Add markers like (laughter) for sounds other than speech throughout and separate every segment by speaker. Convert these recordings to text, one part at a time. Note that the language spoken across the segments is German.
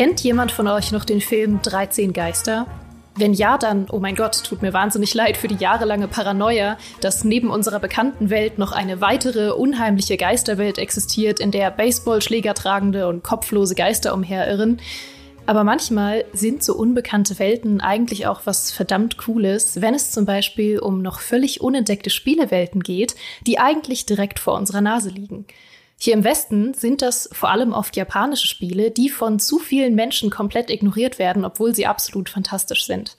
Speaker 1: Kennt jemand von euch noch den Film 13 Geister? Wenn ja, dann, oh mein Gott, tut mir wahnsinnig leid für die jahrelange Paranoia, dass neben unserer bekannten Welt noch eine weitere unheimliche Geisterwelt existiert, in der Baseballschläger tragende und kopflose Geister umherirren. Aber manchmal sind so unbekannte Welten eigentlich auch was verdammt Cooles, wenn es zum Beispiel um noch völlig unentdeckte Spielewelten geht, die eigentlich direkt vor unserer Nase liegen. Hier im Westen sind das vor allem oft japanische Spiele, die von zu vielen Menschen komplett ignoriert werden, obwohl sie absolut fantastisch sind.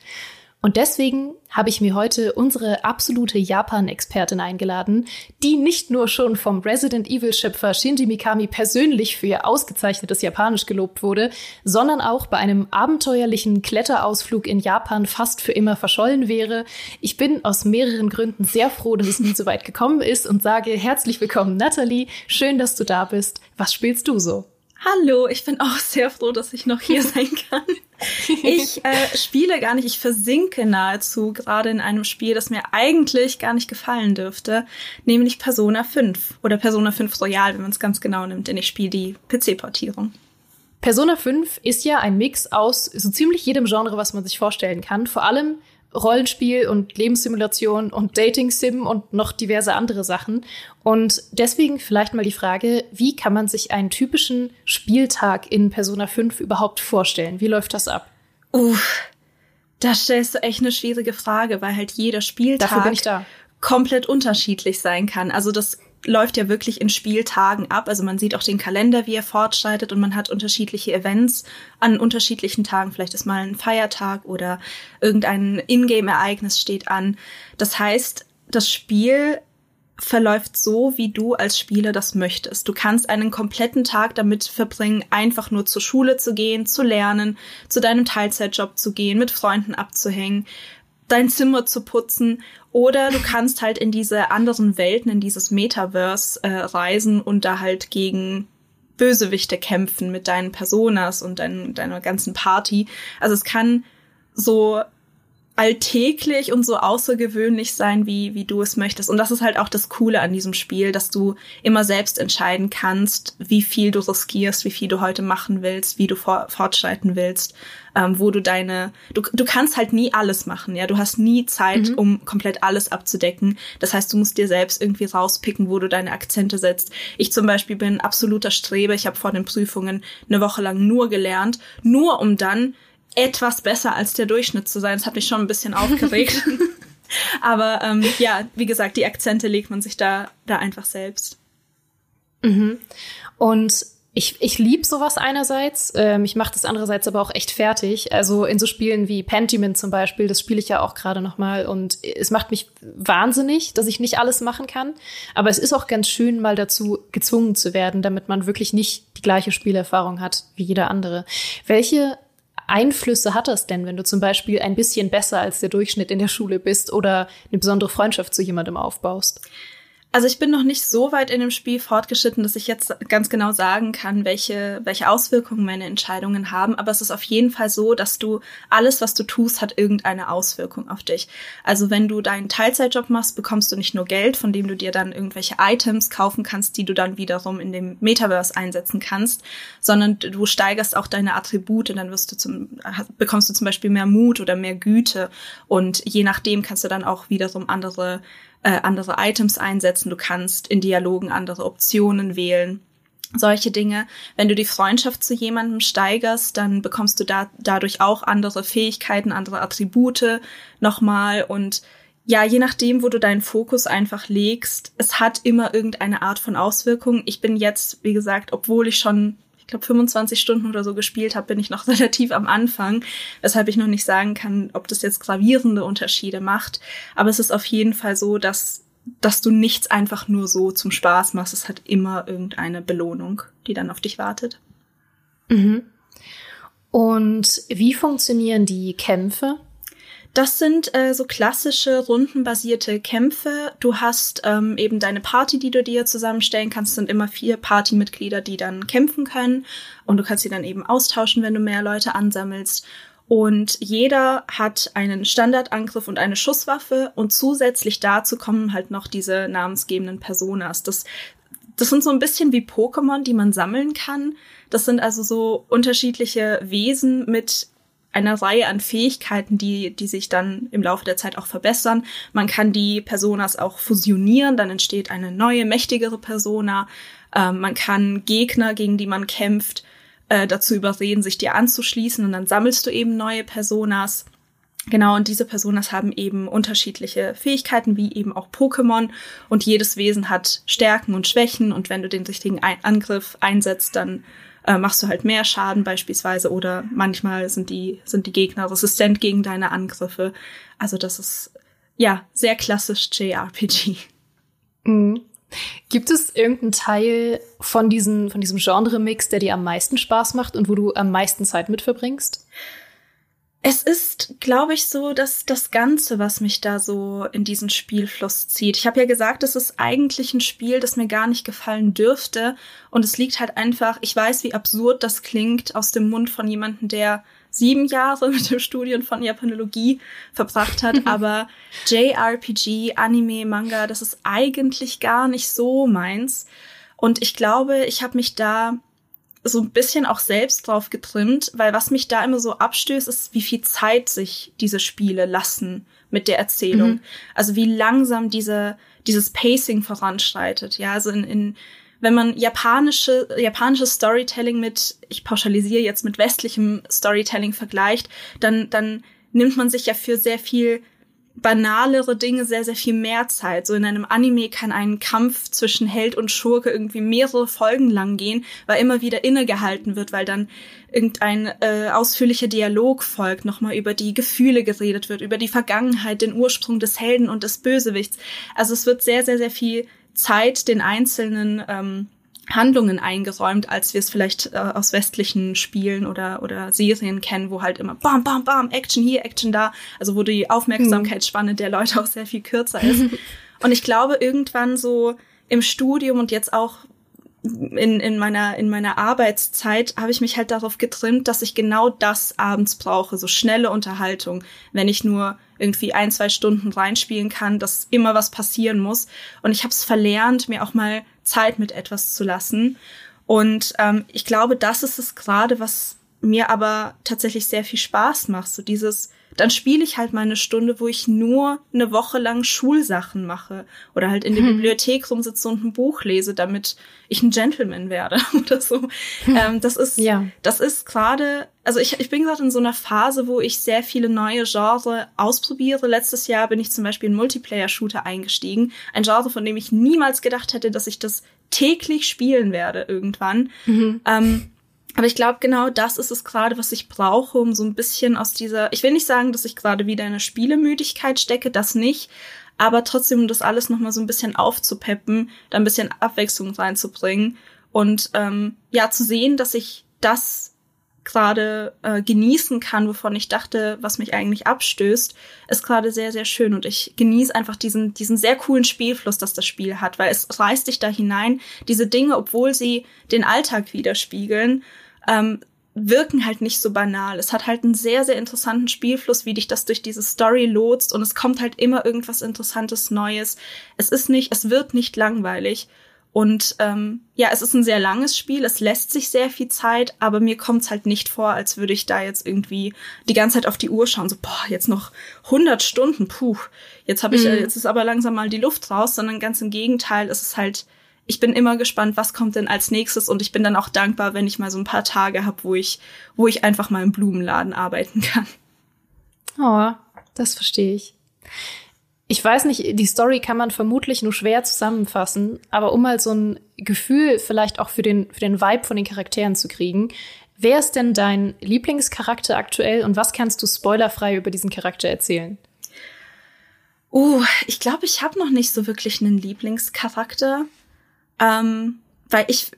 Speaker 1: Und deswegen habe ich mir heute unsere absolute Japan-Expertin eingeladen, die nicht nur schon vom Resident Evil-Schöpfer Shinji Mikami persönlich für ihr ausgezeichnetes Japanisch gelobt wurde, sondern auch bei einem abenteuerlichen Kletterausflug in Japan fast für immer verschollen wäre. Ich bin aus mehreren Gründen sehr froh, dass es nie so weit gekommen ist und sage herzlich willkommen, Natalie. Schön, dass du da bist. Was spielst du so?
Speaker 2: Hallo, ich bin auch sehr froh, dass ich noch hier (laughs) sein kann. Ich äh, spiele gar nicht, ich versinke nahezu gerade in einem Spiel, das mir eigentlich gar nicht gefallen dürfte, nämlich Persona 5 oder Persona 5 Royal, wenn man es ganz genau nimmt, denn ich spiele die PC-Portierung.
Speaker 1: Persona 5 ist ja ein Mix aus so ziemlich jedem Genre, was man sich vorstellen kann. Vor allem Rollenspiel und Lebenssimulation und Dating-Sim und noch diverse andere Sachen. Und deswegen vielleicht mal die Frage, wie kann man sich einen typischen Spieltag in Persona 5 überhaupt vorstellen? Wie läuft das ab?
Speaker 2: Uff, da stellst du echt eine schwierige Frage, weil halt jeder Spieltag komplett unterschiedlich sein kann. Also das läuft ja wirklich in Spieltagen ab. Also man sieht auch den Kalender, wie er fortschreitet und man hat unterschiedliche Events an unterschiedlichen Tagen. Vielleicht ist mal ein Feiertag oder irgendein Ingame-Ereignis steht an. Das heißt, das Spiel verläuft so, wie du als Spieler das möchtest. Du kannst einen kompletten Tag damit verbringen, einfach nur zur Schule zu gehen, zu lernen, zu deinem Teilzeitjob zu gehen, mit Freunden abzuhängen, dein Zimmer zu putzen oder du kannst halt in diese anderen Welten, in dieses Metaverse äh, reisen und da halt gegen Bösewichte kämpfen mit deinen Personas und dein, deiner ganzen Party. Also es kann so alltäglich und so außergewöhnlich sein, wie, wie du es möchtest. Und das ist halt auch das Coole an diesem Spiel, dass du immer selbst entscheiden kannst, wie viel du riskierst, wie viel du heute machen willst, wie du for fortschreiten willst, ähm, wo du deine, du, du kannst halt nie alles machen, ja. Du hast nie Zeit, mhm. um komplett alles abzudecken. Das heißt, du musst dir selbst irgendwie rauspicken, wo du deine Akzente setzt. Ich zum Beispiel bin absoluter Streber. Ich habe vor den Prüfungen eine Woche lang nur gelernt, nur um dann etwas besser als der Durchschnitt zu sein. Das hat mich schon ein bisschen aufgeregt. (laughs) Aber ähm, ja, wie gesagt, die Akzente legt man sich da, da einfach selbst.
Speaker 1: Mhm. Und ich, ich lieb sowas einerseits, ähm, ich mache das andererseits aber auch echt fertig. Also in so Spielen wie Pentiment zum Beispiel, das spiele ich ja auch gerade noch mal und es macht mich wahnsinnig, dass ich nicht alles machen kann. Aber es ist auch ganz schön, mal dazu gezwungen zu werden, damit man wirklich nicht die gleiche Spielerfahrung hat wie jeder andere. Welche Einflüsse hat das denn, wenn du zum Beispiel ein bisschen besser als der Durchschnitt in der Schule bist oder eine besondere Freundschaft zu jemandem aufbaust?
Speaker 2: Also ich bin noch nicht so weit in dem Spiel fortgeschritten, dass ich jetzt ganz genau sagen kann, welche, welche Auswirkungen meine Entscheidungen haben. Aber es ist auf jeden Fall so, dass du alles, was du tust, hat irgendeine Auswirkung auf dich. Also wenn du deinen Teilzeitjob machst, bekommst du nicht nur Geld, von dem du dir dann irgendwelche Items kaufen kannst, die du dann wiederum in dem Metaverse einsetzen kannst, sondern du steigerst auch deine Attribute, dann wirst du zum, bekommst du zum Beispiel mehr Mut oder mehr Güte. Und je nachdem kannst du dann auch wiederum andere äh, andere Items einsetzen, du kannst in Dialogen andere Optionen wählen. Solche Dinge. Wenn du die Freundschaft zu jemandem steigerst, dann bekommst du da, dadurch auch andere Fähigkeiten, andere Attribute nochmal und ja, je nachdem, wo du deinen Fokus einfach legst, es hat immer irgendeine Art von Auswirkung. Ich bin jetzt, wie gesagt, obwohl ich schon glaube 25 Stunden oder so gespielt habe, bin ich noch (laughs) relativ am Anfang, weshalb ich noch nicht sagen kann, ob das jetzt gravierende Unterschiede macht. Aber es ist auf jeden Fall so, dass dass du nichts einfach nur so zum Spaß machst. Es hat immer irgendeine Belohnung, die dann auf dich wartet.
Speaker 1: Mhm. Und wie funktionieren die Kämpfe?
Speaker 2: Das sind äh, so klassische rundenbasierte Kämpfe. Du hast ähm, eben deine Party, die du dir zusammenstellen kannst. Sind immer vier Partymitglieder, die dann kämpfen können. Und du kannst sie dann eben austauschen, wenn du mehr Leute ansammelst. Und jeder hat einen Standardangriff und eine Schusswaffe. Und zusätzlich dazu kommen halt noch diese namensgebenden Personas. Das, das sind so ein bisschen wie Pokémon, die man sammeln kann. Das sind also so unterschiedliche Wesen mit einer Reihe an Fähigkeiten, die, die sich dann im Laufe der Zeit auch verbessern. Man kann die Personas auch fusionieren, dann entsteht eine neue, mächtigere Persona. Ähm, man kann Gegner, gegen die man kämpft, äh, dazu überreden, sich dir anzuschließen und dann sammelst du eben neue Personas. Genau, und diese Personas haben eben unterschiedliche Fähigkeiten, wie eben auch Pokémon. Und jedes Wesen hat Stärken und Schwächen. Und wenn du den richtigen Angriff einsetzt, dann äh, machst du halt mehr Schaden beispielsweise. Oder manchmal sind die, sind die Gegner resistent gegen deine Angriffe. Also das ist, ja, sehr klassisch JRPG.
Speaker 1: Mhm. Gibt es irgendeinen Teil von, diesen, von diesem Genre-Mix, der dir am meisten Spaß macht und wo du am meisten Zeit mit verbringst?
Speaker 2: Es ist, glaube ich, so, dass das Ganze, was mich da so in diesen Spielfluss zieht. Ich habe ja gesagt, es ist eigentlich ein Spiel, das mir gar nicht gefallen dürfte. Und es liegt halt einfach, ich weiß, wie absurd das klingt aus dem Mund von jemandem, der sieben Jahre (laughs) mit dem Studium von Japanologie verbracht hat, aber JRPG, Anime, Manga, das ist eigentlich gar nicht so meins. Und ich glaube, ich habe mich da so ein bisschen auch selbst drauf getrimmt, weil was mich da immer so abstößt, ist, wie viel Zeit sich diese Spiele lassen mit der Erzählung. Mhm. Also wie langsam diese, dieses Pacing voranschreitet. Ja, also in, in wenn man japanische, japanisches Storytelling mit, ich pauschalisiere jetzt mit westlichem Storytelling vergleicht, dann, dann nimmt man sich ja für sehr viel banalere Dinge sehr, sehr viel mehr Zeit. So in einem Anime kann ein Kampf zwischen Held und Schurke irgendwie mehrere Folgen lang gehen, weil immer wieder innegehalten wird, weil dann irgendein äh, ausführlicher Dialog folgt, nochmal über die Gefühle geredet wird, über die Vergangenheit, den Ursprung des Helden und des Bösewichts. Also es wird sehr, sehr, sehr viel Zeit den einzelnen ähm, Handlungen eingeräumt, als wir es vielleicht äh, aus westlichen Spielen oder, oder Serien kennen, wo halt immer bam, bam, bam, Action hier, Action da, also wo die Aufmerksamkeitsspanne der Leute auch sehr viel kürzer ist. (laughs) und ich glaube, irgendwann so im Studium und jetzt auch in, in meiner, in meiner Arbeitszeit habe ich mich halt darauf getrimmt, dass ich genau das abends brauche, so schnelle Unterhaltung, wenn ich nur irgendwie ein, zwei Stunden reinspielen kann, dass immer was passieren muss. Und ich habe es verlernt, mir auch mal Zeit mit etwas zu lassen. Und ähm, ich glaube, das ist es gerade, was mir aber tatsächlich sehr viel Spaß macht. So dieses, dann spiele ich halt mal eine Stunde, wo ich nur eine Woche lang Schulsachen mache oder halt in der hm. Bibliothek rumsitze und ein Buch lese, damit ich ein Gentleman werde (laughs) oder so. Hm. Ähm, das ist, ja. das ist gerade, also ich, ich bin gerade in so einer Phase, wo ich sehr viele neue Genre ausprobiere. Letztes Jahr bin ich zum Beispiel in Multiplayer-Shooter eingestiegen. Ein Genre, von dem ich niemals gedacht hätte, dass ich das täglich spielen werde irgendwann. Mhm. Ähm, aber ich glaube, genau das ist es gerade, was ich brauche, um so ein bisschen aus dieser, ich will nicht sagen, dass ich gerade wieder in eine Spielemüdigkeit stecke, das nicht, aber trotzdem, um das alles nochmal so ein bisschen aufzupeppen, da ein bisschen Abwechslung reinzubringen und ähm, ja, zu sehen, dass ich das gerade äh, genießen kann, wovon ich dachte, was mich eigentlich abstößt, ist gerade sehr, sehr schön. Und ich genieße einfach diesen, diesen sehr coolen Spielfluss, das das Spiel hat, weil es reißt dich da hinein. Diese Dinge, obwohl sie den Alltag widerspiegeln, ähm, wirken halt nicht so banal. Es hat halt einen sehr, sehr interessanten Spielfluss, wie dich das durch diese Story lotst und es kommt halt immer irgendwas Interessantes Neues. Es ist nicht, es wird nicht langweilig. Und ähm, ja, es ist ein sehr langes Spiel, es lässt sich sehr viel Zeit, aber mir kommt es halt nicht vor, als würde ich da jetzt irgendwie die ganze Zeit auf die Uhr schauen, so, boah, jetzt noch 100 Stunden, puh, jetzt habe ich, mhm. jetzt ist aber langsam mal die Luft raus, sondern ganz im Gegenteil, es ist halt, ich bin immer gespannt, was kommt denn als nächstes und ich bin dann auch dankbar, wenn ich mal so ein paar Tage habe, wo ich, wo ich einfach mal im Blumenladen arbeiten kann.
Speaker 1: Oh, das verstehe ich ich weiß nicht, die Story kann man vermutlich nur schwer zusammenfassen, aber um mal so ein Gefühl vielleicht auch für den, für den Vibe von den Charakteren zu kriegen, wer ist denn dein Lieblingscharakter aktuell und was kannst du spoilerfrei über diesen Charakter erzählen?
Speaker 2: Uh, ich glaube, ich habe noch nicht so wirklich einen Lieblingscharakter. Ähm, weil ich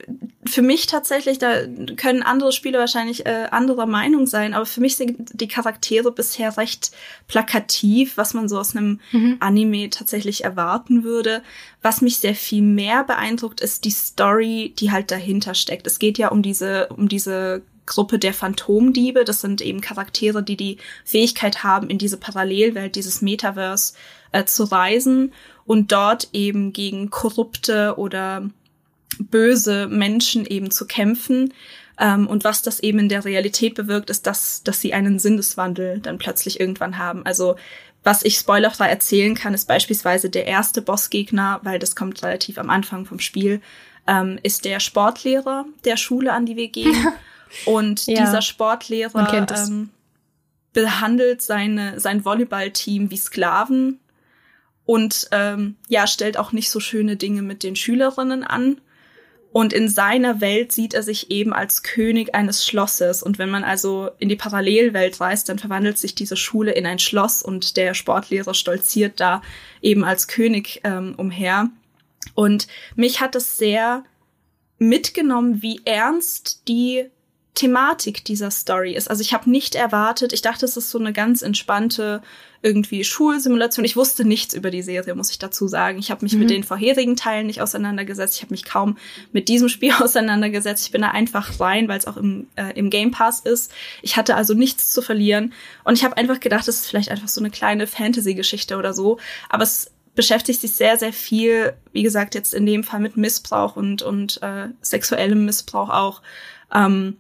Speaker 2: für mich tatsächlich, da können andere Spiele wahrscheinlich äh, anderer Meinung sein, aber für mich sind die Charaktere bisher recht plakativ, was man so aus einem mhm. Anime tatsächlich erwarten würde. Was mich sehr viel mehr beeindruckt, ist die Story, die halt dahinter steckt. Es geht ja um diese, um diese Gruppe der Phantomdiebe. Das sind eben Charaktere, die die Fähigkeit haben, in diese Parallelwelt, dieses Metaverse äh, zu reisen und dort eben gegen korrupte oder böse Menschen eben zu kämpfen. Ähm, und was das eben in der Realität bewirkt, ist, dass, dass sie einen Sinneswandel dann plötzlich irgendwann haben. Also was ich spoilerfrei erzählen kann, ist beispielsweise der erste Bossgegner, weil das kommt relativ am Anfang vom Spiel, ähm, ist der Sportlehrer der Schule, an die wir gehen. (laughs) Und ja, dieser Sportlehrer ähm, behandelt seine, sein Volleyballteam wie Sklaven und ähm, ja, stellt auch nicht so schöne Dinge mit den Schülerinnen an. Und in seiner Welt sieht er sich eben als König eines Schlosses. Und wenn man also in die Parallelwelt reist, dann verwandelt sich diese Schule in ein Schloss und der Sportlehrer stolziert da eben als König ähm, umher. Und mich hat es sehr mitgenommen, wie ernst die Thematik dieser Story ist. Also ich habe nicht erwartet, ich dachte, es ist so eine ganz entspannte irgendwie Schulsimulation. Ich wusste nichts über die Serie, muss ich dazu sagen. Ich habe mich mhm. mit den vorherigen Teilen nicht auseinandergesetzt. Ich habe mich kaum mit diesem Spiel (laughs) auseinandergesetzt. Ich bin da einfach rein, weil es auch im, äh, im Game Pass ist. Ich hatte also nichts zu verlieren. Und ich habe einfach gedacht, es ist vielleicht einfach so eine kleine Fantasy-Geschichte oder so. Aber es beschäftigt sich sehr, sehr viel, wie gesagt, jetzt in dem Fall mit Missbrauch und, und äh, sexuellem Missbrauch auch. Ähm,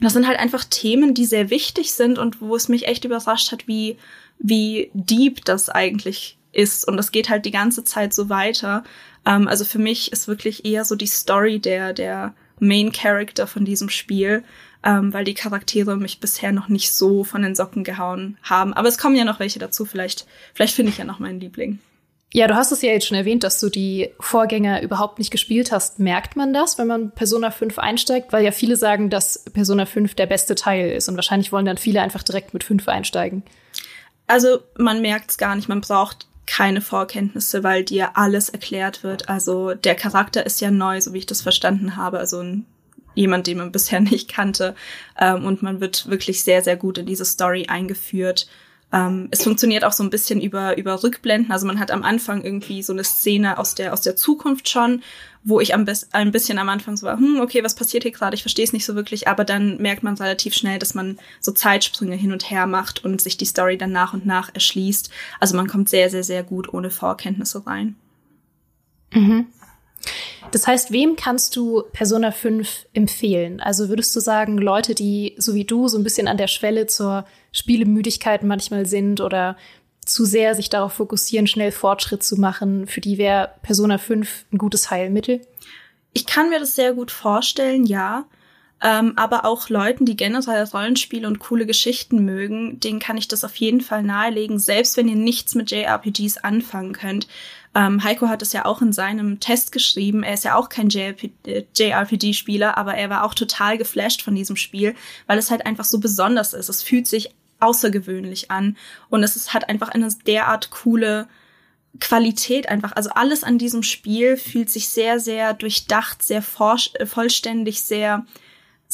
Speaker 2: das sind halt einfach Themen, die sehr wichtig sind und wo es mich echt überrascht hat, wie, wie deep das eigentlich ist. Und das geht halt die ganze Zeit so weiter. Ähm, also für mich ist wirklich eher so die Story der, der Main Character von diesem Spiel, ähm, weil die Charaktere mich bisher noch nicht so von den Socken gehauen haben. Aber es kommen ja noch welche dazu. Vielleicht, vielleicht finde ich ja noch meinen Liebling.
Speaker 1: Ja, du hast es ja jetzt schon erwähnt, dass du die Vorgänger überhaupt nicht gespielt hast. Merkt man das, wenn man Persona 5 einsteigt? Weil ja viele sagen, dass Persona 5 der beste Teil ist und wahrscheinlich wollen dann viele einfach direkt mit 5 einsteigen.
Speaker 2: Also man merkt es gar nicht, man braucht keine Vorkenntnisse, weil dir alles erklärt wird. Also der Charakter ist ja neu, so wie ich das verstanden habe. Also ein, jemand, den man (laughs) bisher nicht kannte. Ähm, und man wird wirklich sehr, sehr gut in diese Story eingeführt. Ähm, es funktioniert auch so ein bisschen über, über Rückblenden. Also man hat am Anfang irgendwie so eine Szene aus der, aus der Zukunft schon, wo ich am ein bisschen am Anfang so war, hm, okay, was passiert hier gerade? Ich verstehe es nicht so wirklich, aber dann merkt man relativ schnell, dass man so Zeitsprünge hin und her macht und sich die Story dann nach und nach erschließt. Also man kommt sehr, sehr, sehr gut ohne Vorkenntnisse rein.
Speaker 1: Mhm. Das heißt, wem kannst du Persona 5 empfehlen? Also würdest du sagen, Leute, die so wie du so ein bisschen an der Schwelle zur Spielemüdigkeit manchmal sind oder zu sehr sich darauf fokussieren, schnell Fortschritt zu machen, für die wäre Persona 5 ein gutes Heilmittel?
Speaker 2: Ich kann mir das sehr gut vorstellen, ja. Ähm, aber auch Leuten, die generell Rollenspiele und coole Geschichten mögen, denen kann ich das auf jeden Fall nahelegen, selbst wenn ihr nichts mit JRPGs anfangen könnt. Ähm, Heiko hat es ja auch in seinem Test geschrieben. Er ist ja auch kein JRPG-Spieler, aber er war auch total geflasht von diesem Spiel, weil es halt einfach so besonders ist. Es fühlt sich außergewöhnlich an und es ist, hat einfach eine derart coole Qualität einfach. Also alles an diesem Spiel fühlt sich sehr, sehr durchdacht, sehr äh, vollständig, sehr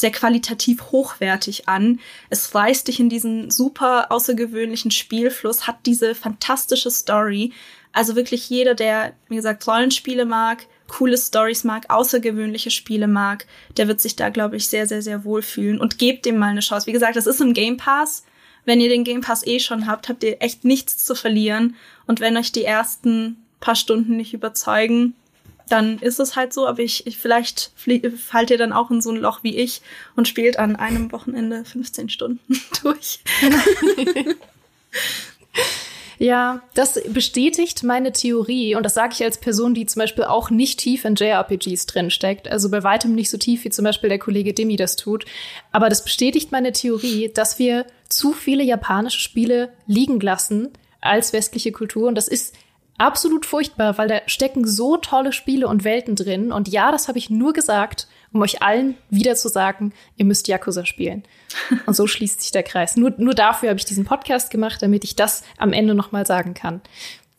Speaker 2: sehr qualitativ hochwertig an. Es reißt dich in diesen super außergewöhnlichen Spielfluss, hat diese fantastische Story. Also wirklich jeder, der, wie gesagt, Rollenspiele mag, coole Stories mag, außergewöhnliche Spiele mag, der wird sich da, glaube ich, sehr, sehr, sehr wohlfühlen und gebt dem mal eine Chance. Wie gesagt, das ist im Game Pass. Wenn ihr den Game Pass eh schon habt, habt ihr echt nichts zu verlieren. Und wenn euch die ersten paar Stunden nicht überzeugen, dann ist es halt so. Aber ich, ich vielleicht fallt ihr dann auch in so ein Loch wie ich und spielt an einem Wochenende 15 Stunden (laughs) durch. (laughs)
Speaker 1: Ja, das bestätigt meine Theorie und das sage ich als Person, die zum Beispiel auch nicht tief in JRPGs drinsteckt, also bei weitem nicht so tief wie zum Beispiel der Kollege Demi das tut. Aber das bestätigt meine Theorie, dass wir zu viele japanische Spiele liegen lassen als westliche Kultur und das ist absolut furchtbar, weil da stecken so tolle Spiele und Welten drin. Und ja, das habe ich nur gesagt, um euch allen wieder zu sagen, ihr müsst Yakuza spielen. (laughs) Und so schließt sich der Kreis. Nur, nur dafür habe ich diesen Podcast gemacht, damit ich das am Ende nochmal sagen kann.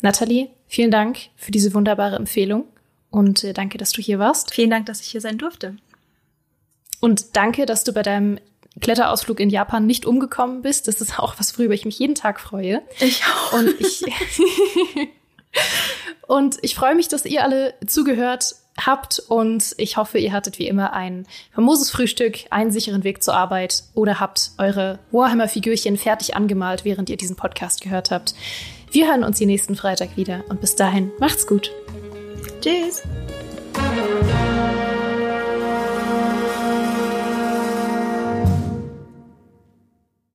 Speaker 1: Nathalie, vielen Dank für diese wunderbare Empfehlung und äh, danke, dass du hier warst.
Speaker 2: Vielen Dank, dass ich hier sein durfte.
Speaker 1: Und danke, dass du bei deinem Kletterausflug in Japan nicht umgekommen bist. Das ist auch was, worüber ich mich jeden Tag freue.
Speaker 2: Ich auch.
Speaker 1: Und ich, (laughs) (laughs) und ich freue mich, dass ihr alle zugehört habt und ich hoffe, ihr hattet wie immer ein famoses Frühstück, einen sicheren Weg zur Arbeit oder habt eure Warhammer-Figürchen fertig angemalt, während ihr diesen Podcast gehört habt. Wir hören uns die nächsten Freitag wieder und bis dahin macht's gut.
Speaker 2: Tschüss.